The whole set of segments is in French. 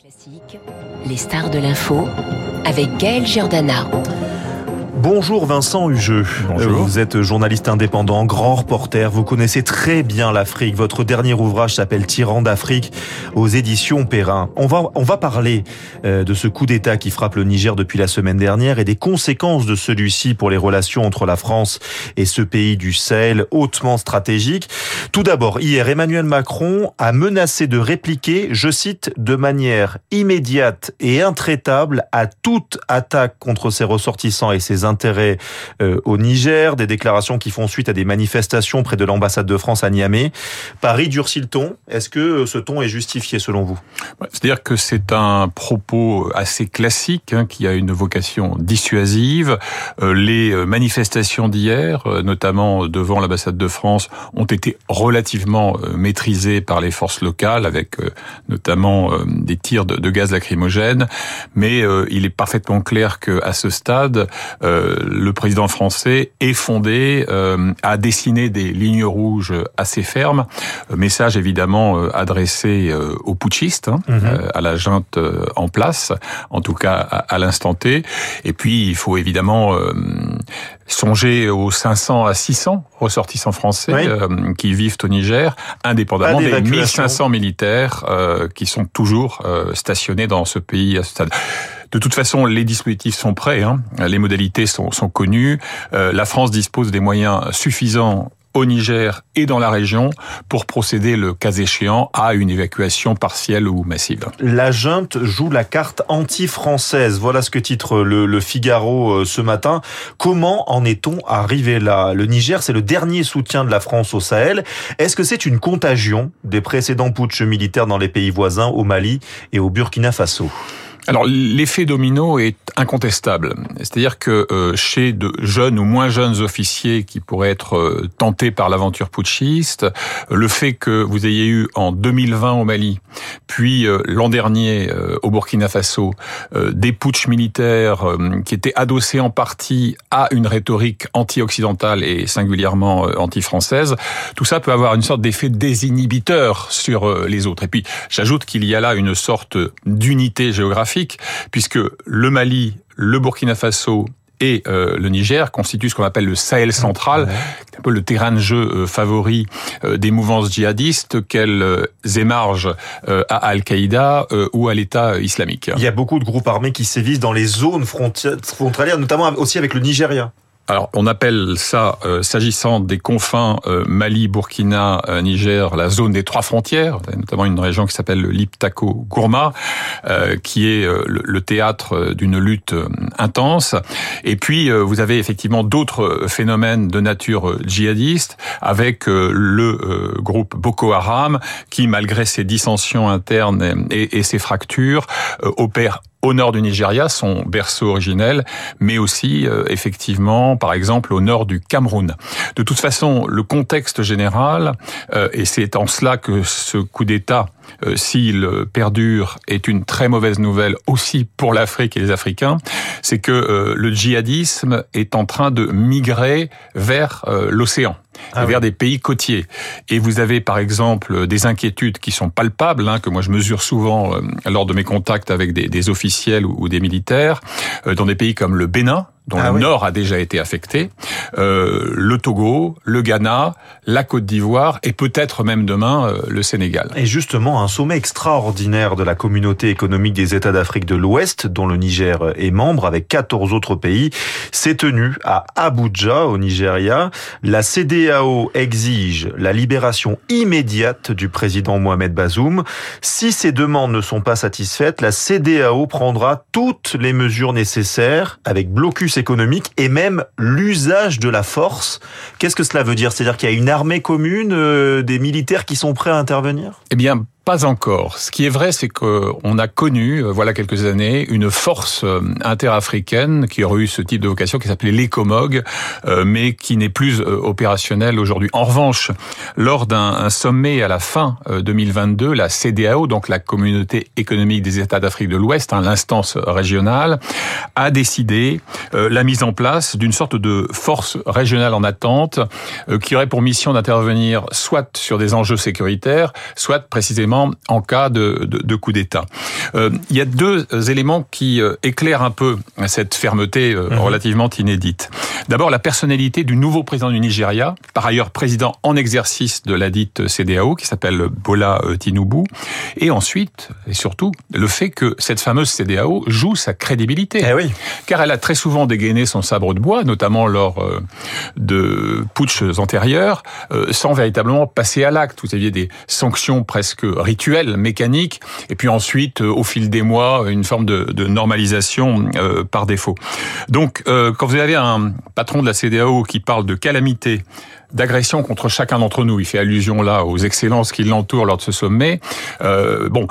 Classique, les stars de l'info avec Gaël Giordana. Bonjour Vincent Hugeux. Bonjour. Vous êtes journaliste indépendant, grand reporter. Vous connaissez très bien l'Afrique. Votre dernier ouvrage s'appelle Tyran d'Afrique aux éditions Perrin. On va, on va parler euh, de ce coup d'État qui frappe le Niger depuis la semaine dernière et des conséquences de celui-ci pour les relations entre la France et ce pays du Sahel hautement stratégique. Tout d'abord, hier, Emmanuel Macron a menacé de répliquer, je cite, de manière immédiate et intraitable à toute attaque contre ses ressortissants et ses intérêts euh, au Niger, des déclarations qui font suite à des manifestations près de l'ambassade de France à Niamey. Paris durcit le ton. Est-ce que euh, ce ton est justifié selon vous? C'est-à-dire que c'est un propos assez classique hein, qui a une vocation dissuasive. Euh, les manifestations d'hier, euh, notamment devant l'ambassade de France, ont été relativement euh, maîtrisées par les forces locales, avec euh, notamment euh, des tirs de, de gaz lacrymogène. Mais euh, il est parfaitement clair que à ce stade, euh, le président français est fondé euh, à dessiner des lignes rouges assez fermes. Euh, Message évidemment euh, adressé aux putschistes, hein, Mhm. à la junte en place, en tout cas à, à l'instant T. Et puis il faut évidemment euh, songer aux 500 à 600 ressortissants français Oui. euh, qui vivent au Niger, indépendamment des d'évacuation. 1500 militaires euh, qui sont toujours euh, stationnés dans ce pays à ce stade. De toute façon, les dispositifs sont prêts, hein. les modalités sont, connues. Euh, la France dispose des moyens suffisants au Niger et dans la région pour procéder, le cas échéant, à une évacuation partielle ou massive. La junte joue la carte anti-française. Voilà ce que titre le, Figaro euh, ce matin. Comment en est-on arrivé là? Le Niger, c'est le dernier soutien de la France au Sahel. Est-ce que c'est une contagion des précédents putschs militaires dans les pays voisins, au Mali et au Burkina Faso? Alors l'effet domino est incontestable. C'est-à-dire que euh, chez de jeunes ou moins jeunes officiers qui pourraient être euh, tentés par l'aventure putschiste, le fait que vous ayez eu en 2020 au Mali, puis euh, l'an dernier euh, au Burkina Faso, des putschs militaires qui étaient adossés en partie à une rhétorique anti-occidentale et singulièrement anti-française, tout ça peut avoir une sorte d'effet désinhibiteur sur les autres. Et puis j'ajoute qu'il y a là une sorte d'unité géographique, puisque le Mali, le Burkina Faso et euh, le Niger constituent ce qu'on appelle le Sahel central, un peu le terrain de jeu euh, favori euh, des mouvances djihadistes, qu'elles émargent à Al-Qaïda ou à l'État islamique. Il y a beaucoup de groupes armés qui sévissent dans les zones frontalières, notamment aussi avec le Nigeria. Alors, on appelle ça, euh, s'agissant des confins euh, Mali, Burkina, euh, Niger, la zone des trois frontières, notamment une région qui s'appelle le Liptako-Gourma, qui est le, le théâtre d'une lutte intense. Et puis, vous avez effectivement d'autres phénomènes de nature djihadiste, avec le groupe Boko Haram, qui, malgré ses dissensions internes et, et ses fractures, opère au nord du Nigeria, son berceau originel, mais aussi euh, effectivement, par exemple, au nord du Cameroun. De toute façon, le contexte général, euh, et c'est en cela que ce coup d'État, euh, s'il perdure, est une très mauvaise nouvelle aussi pour l'Afrique et les Africains, c'est que euh, le djihadisme est en train de migrer vers euh, l'océan. Ah vers des pays côtiers. Et vous avez par exemple des inquiétudes qui sont palpables, hein, que moi je mesure souvent euh, lors de mes contacts avec des, des officiels ou, ou des militaires, euh, dans des pays comme le Bénin, dont Ah le oui. nord a déjà été affecté, euh, le Togo, le Ghana, la Côte d'Ivoire et peut-être même demain euh, le Sénégal. Et justement, un sommet extraordinaire de la communauté économique des États d'Afrique de l'Ouest, dont le Niger est membre, avec 14 autres pays, s'est tenu à Abuja, au Nigeria. La CDAO exige la libération immédiate du président Mohamed Bazoum. Si ces demandes ne sont pas satisfaites, la CDAO prendra toutes les mesures nécessaires, avec blocus économique et même l'usage de la force. Qu'est-ce que cela veut dire? C'est-à-dire qu'il y a une armée commune, euh, des militaires qui sont prêts à intervenir? Eh bien, pas encore. Ce qui est vrai, c'est qu'on a connu, euh, voilà quelques années, une force euh, interafricaine qui aurait eu ce type de vocation, qui s'appelait l'ECOMOG, euh, mais qui n'est plus opérationnelle aujourd'hui. En revanche, lors d'un un sommet à la fin euh, 2022, la CDAO, donc la Communauté économique des États d'Afrique de l'Ouest, hein, l'instance régionale, a décidé la mise en place d'une sorte de force régionale en attente qui aurait pour mission d'intervenir soit sur des enjeux sécuritaires, soit précisément en cas de, de, de coup d'État. Euh, il y a deux éléments qui euh, éclairent un peu cette fermeté euh, mhm. relativement inédite. D'abord, la personnalité du nouveau président du Nigeria, par ailleurs président en exercice de la dite CDAO, qui s'appelle Bola Tinubu, et ensuite, et surtout, le fait que cette fameuse CDAO joue sa crédibilité. Eh oui. Car elle a très souvent dégainé son sabre de bois, notamment lors de putschs antérieurs, sans véritablement passer à l'acte. Vous aviez des sanctions presque rituelles, mécaniques, et puis ensuite, au fil des mois, une forme de, normalisation euh, par défaut. Donc, euh, quand vous avez un patron de la CDAO qui parle de calamité, d'agression contre chacun d'entre nous, il fait allusion là aux excellences qui l'entourent lors de ce sommet. Euh, bon,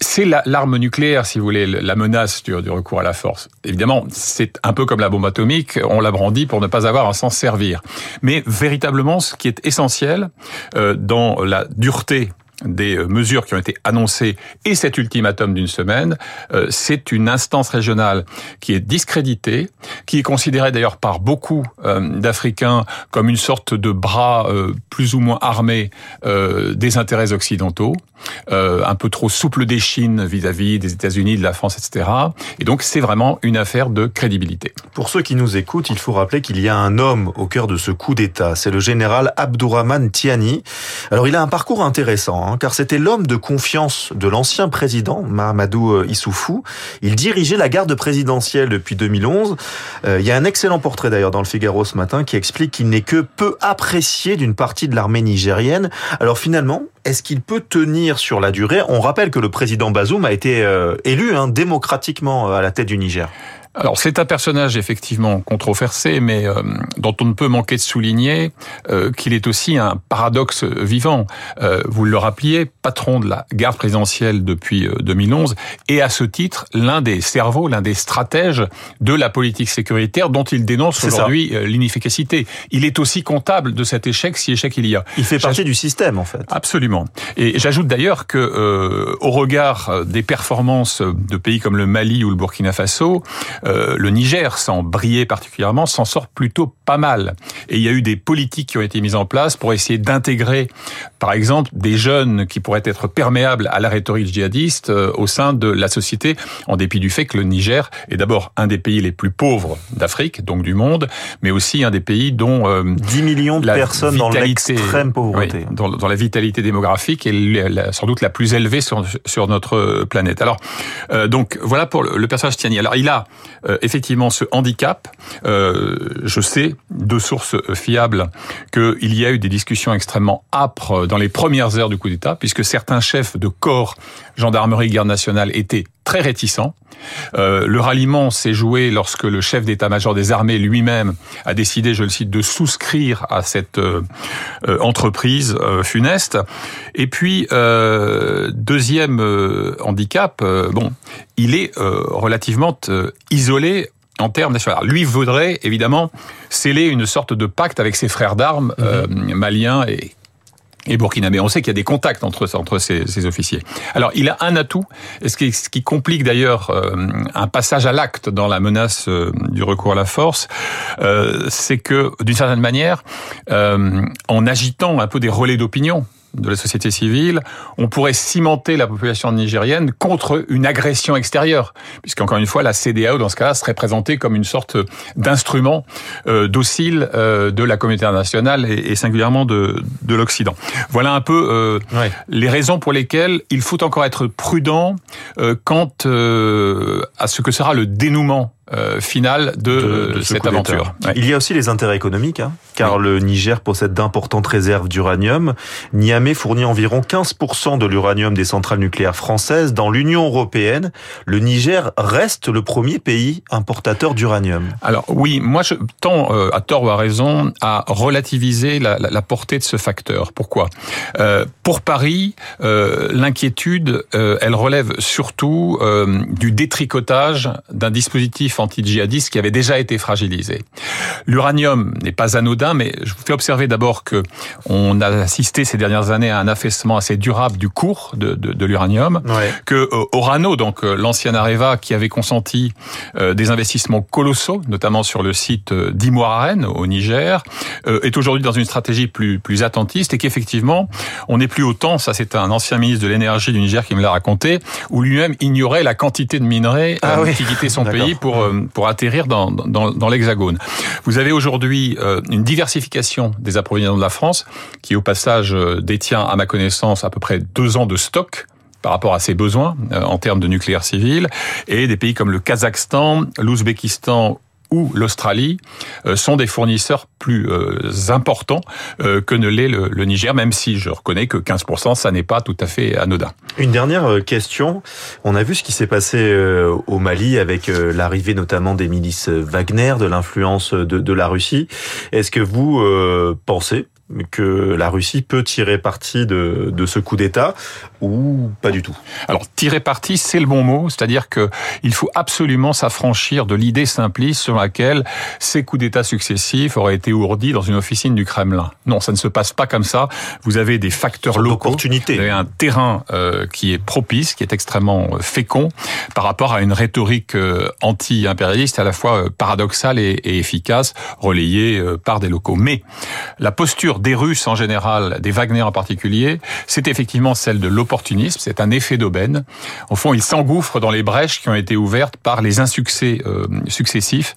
c'est l'arme nucléaire, si vous voulez, la menace du, recours à la force. Évidemment, c'est un peu comme la bombe atomique, on la brandit pour ne pas avoir à s'en servir. Mais véritablement, ce qui est essentiel euh, dans la dureté des euh, mesures qui ont été annoncées et cet ultimatum d'une semaine, euh, c'est une instance régionale qui est discréditée, qui est considérée d'ailleurs par beaucoup euh, d'Africains comme une sorte de bras plus ou moins armé des intérêts occidentaux, un peu trop souple des Chines vis-à-vis des États-Unis, de la France, etc. Et donc c'est vraiment une affaire de crédibilité. Pour ceux qui nous écoutent, il faut rappeler qu'il y a un homme au cœur de ce coup d'État, c'est le général Abdourahman Tiani. Alors il a un parcours intéressant. Hein. Hein, car c'était l'homme de confiance de l'ancien président, Mahamadou euh, Issoufou. Il dirigeait la garde présidentielle depuis 2011. Euh, il y a un excellent portrait d'ailleurs dans le Figaro ce matin qui explique qu'il n'est que peu apprécié d'une partie de l'armée nigérienne. Alors finalement, est-ce qu'il peut tenir sur la durée? On rappelle que le président Bazoum a été euh, élu hein, démocratiquement à la tête du Niger. Alors c'est un personnage effectivement controversé, mais euh, dont on ne peut manquer de souligner euh, qu'il est aussi un paradoxe vivant. Euh, vous le rappeliez, patron de la garde présidentielle depuis 2011, et à ce titre l'un des cerveaux, l'un des stratèges de la politique sécuritaire dont il dénonce aujourd'hui l'inefficacité. Il est aussi comptable de cet échec si échec il y a. Il fait partie du système en fait. Absolument. Et j'ajoute d'ailleurs que au regard des performances de pays comme le Mali ou le Burkina Faso, euh, le Niger, sans briller particulièrement, s'en sort plutôt pas mal. Et il y a eu des politiques qui ont été mises en place pour essayer d'intégrer, par exemple, des jeunes qui pourraient être perméables à la rhétorique djihadiste euh, au sein de la société, en dépit du fait que le Niger est d'abord un des pays les plus pauvres d'Afrique, donc du monde, mais aussi un des pays dont 10 euh, millions de personnes dans l'extrême pauvreté, dans, la vitalité démographique est sans doute la plus élevée sur, notre planète. Alors, donc voilà pour le, le personnage Tiani. Alors il a euh, effectivement ce handicap. Euh, je sais de sources fiables qu'il y a eu des discussions extrêmement âpres dans les premières heures du coup d'État, puisque certains chefs de corps, gendarmerie, garde nationale, étaient très réticents. Euh, le ralliement s'est joué lorsque le chef d'état-major des armées lui-même a décidé, je le cite, de souscrire à cette euh, euh, entreprise funeste. Et puis, deuxième handicap, bon, il est relativement isolé en termes nationaux. Lui voudrait évidemment sceller une sorte de pacte avec ses frères d'armes mm-hmm. maliens et et burkinabé. On sait qu'il y a des contacts entre, entre ces, ces, officiers. Alors, il a un atout, ce qui, ce qui complique d'ailleurs euh, un passage à l'acte dans la menace euh, du recours à la force, euh, c'est que, d'une certaine manière, en agitant un peu des relais d'opinion, de la société civile, on pourrait cimenter la population nigérienne contre une agression extérieure, puisqu'encore une fois, la CDAO, dans ce cas-là, serait présentée comme une sorte d'instrument euh, docile euh, de la communauté internationale et, singulièrement de, de l'Occident. Voilà un peu euh, les raisons pour lesquelles il faut encore être prudent quant à ce que sera le dénouement euh, finale de, cette aventure. Il y a aussi les intérêts économiques, hein, car le Niger possède d'importantes réserves d'uranium. Niamey fournit environ 15% de l'uranium des centrales nucléaires françaises. Dans l'Union européenne, le Niger reste le premier pays importateur d'uranium. Alors oui, moi je tends, euh, à tort ou à raison, à relativiser la, la, la portée de ce facteur. Pourquoi? Euh, Pour Paris, euh, l'inquiétude, elle relève surtout du détricotage d'un dispositif anti-djihadistes qui avait déjà été fragilisé. L'uranium n'est pas anodin, mais je vous fais observer d'abord que on a assisté ces dernières années à un affaissement assez durable du cours de, de, de l'uranium, que euh, Orano, donc euh, l'ancien Areva, qui avait consenti euh, des investissements colossaux, notamment sur le site d'Imoiraren au Niger, est aujourd'hui dans une stratégie plus plus attentiste et qu'effectivement on n'est plus autant, ça c'est un ancien ministre de l'énergie du Niger qui me l'a raconté, où lui-même ignorait la quantité de minerais ah qui quittait son pays pour pour atterrir dans l'Hexagone. Vous avez aujourd'hui une diversification des approvisionnements de la France, qui au passage détient à ma connaissance à peu près deux ans de stock par rapport à ses besoins euh, en termes de nucléaire civil, et des pays comme le Kazakhstan, l'Ouzbékistan ou l'Australie euh, sont des fournisseurs plus euh, importants que ne l'est le, Niger, même si je reconnais que 15%, ça n'est pas tout à fait anodin. Une dernière question. On a vu ce qui s'est passé au Mali avec l'arrivée notamment des milices Wagner, de l'influence de, la Russie. Est-ce que vous pensez que la Russie peut tirer parti de, de ce coup d'État ou pas du tout? Alors tirer parti, c'est le bon mot, c'est-à-dire que il faut absolument s'affranchir de l'idée simpliste sur laquelle ces coups d'État successifs auraient été ourdis dans une officine du Kremlin. Non, ça ne se passe pas comme ça. Vous avez des facteurs locaux, vous avez un terrain euh, qui est propice, qui est extrêmement euh, fécond par rapport à une rhétorique euh, anti-impérialiste à la fois paradoxale et, et efficace, relayée par des locaux. Mais la posture des Russes en général, des Wagner en particulier, c'est effectivement celle de l'opportunisme, c'est un effet d'aubaine. Au fond, ils s'engouffrent dans les brèches qui ont été ouvertes par les insuccès euh, successifs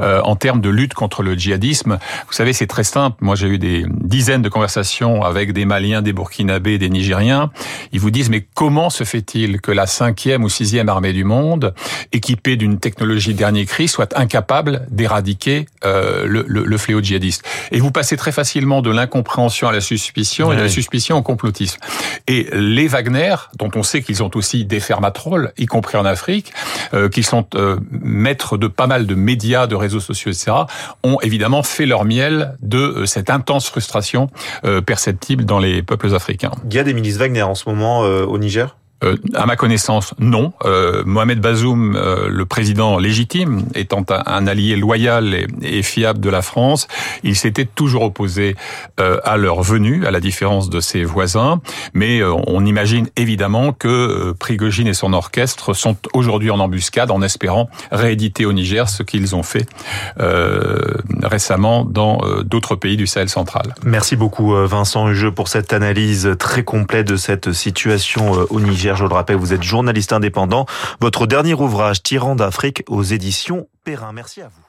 euh, en termes de lutte contre le djihadisme. Vous savez, c'est très simple. Moi, j'ai eu des dizaines de conversations avec des Maliens, des Burkinabés, des Nigériens. Ils vous disent, mais comment se fait-il que la cinquième ou sixième armée du monde, équipée d'une technologie dernier cri, soit incapable d'éradiquer euh, le, fléau djihadiste? Et vous passez très facilement de l'incompréhension à la suspicion et de la suspicion au complotisme. Et les Wagner, dont on sait qu'ils ont aussi des fermatrolles, y compris en Afrique, euh, qui sont euh, maîtres de pas mal de médias, de réseaux sociaux, etc., ont évidemment fait leur miel de euh, cette intense frustration euh, perceptible dans les peuples africains. Il y a des milices Wagner en ce moment au Niger? Euh, à ma connaissance, non. Euh, Mohamed Bazoum, euh, le président légitime, étant un, allié loyal et, fiable de la France, il s'était toujours opposé à leur venue, à la différence de ses voisins. Mais on imagine évidemment que Prigogine et son orchestre sont aujourd'hui en embuscade, en espérant rééditer au Niger ce qu'ils ont fait récemment dans d'autres pays du Sahel central. Merci beaucoup Vincent Hugeux pour cette analyse très complète de cette situation au Niger. Je le rappelle, vous êtes journaliste indépendant. Votre dernier ouvrage, Tyran d'Afrique, aux éditions Perrin. Merci à vous.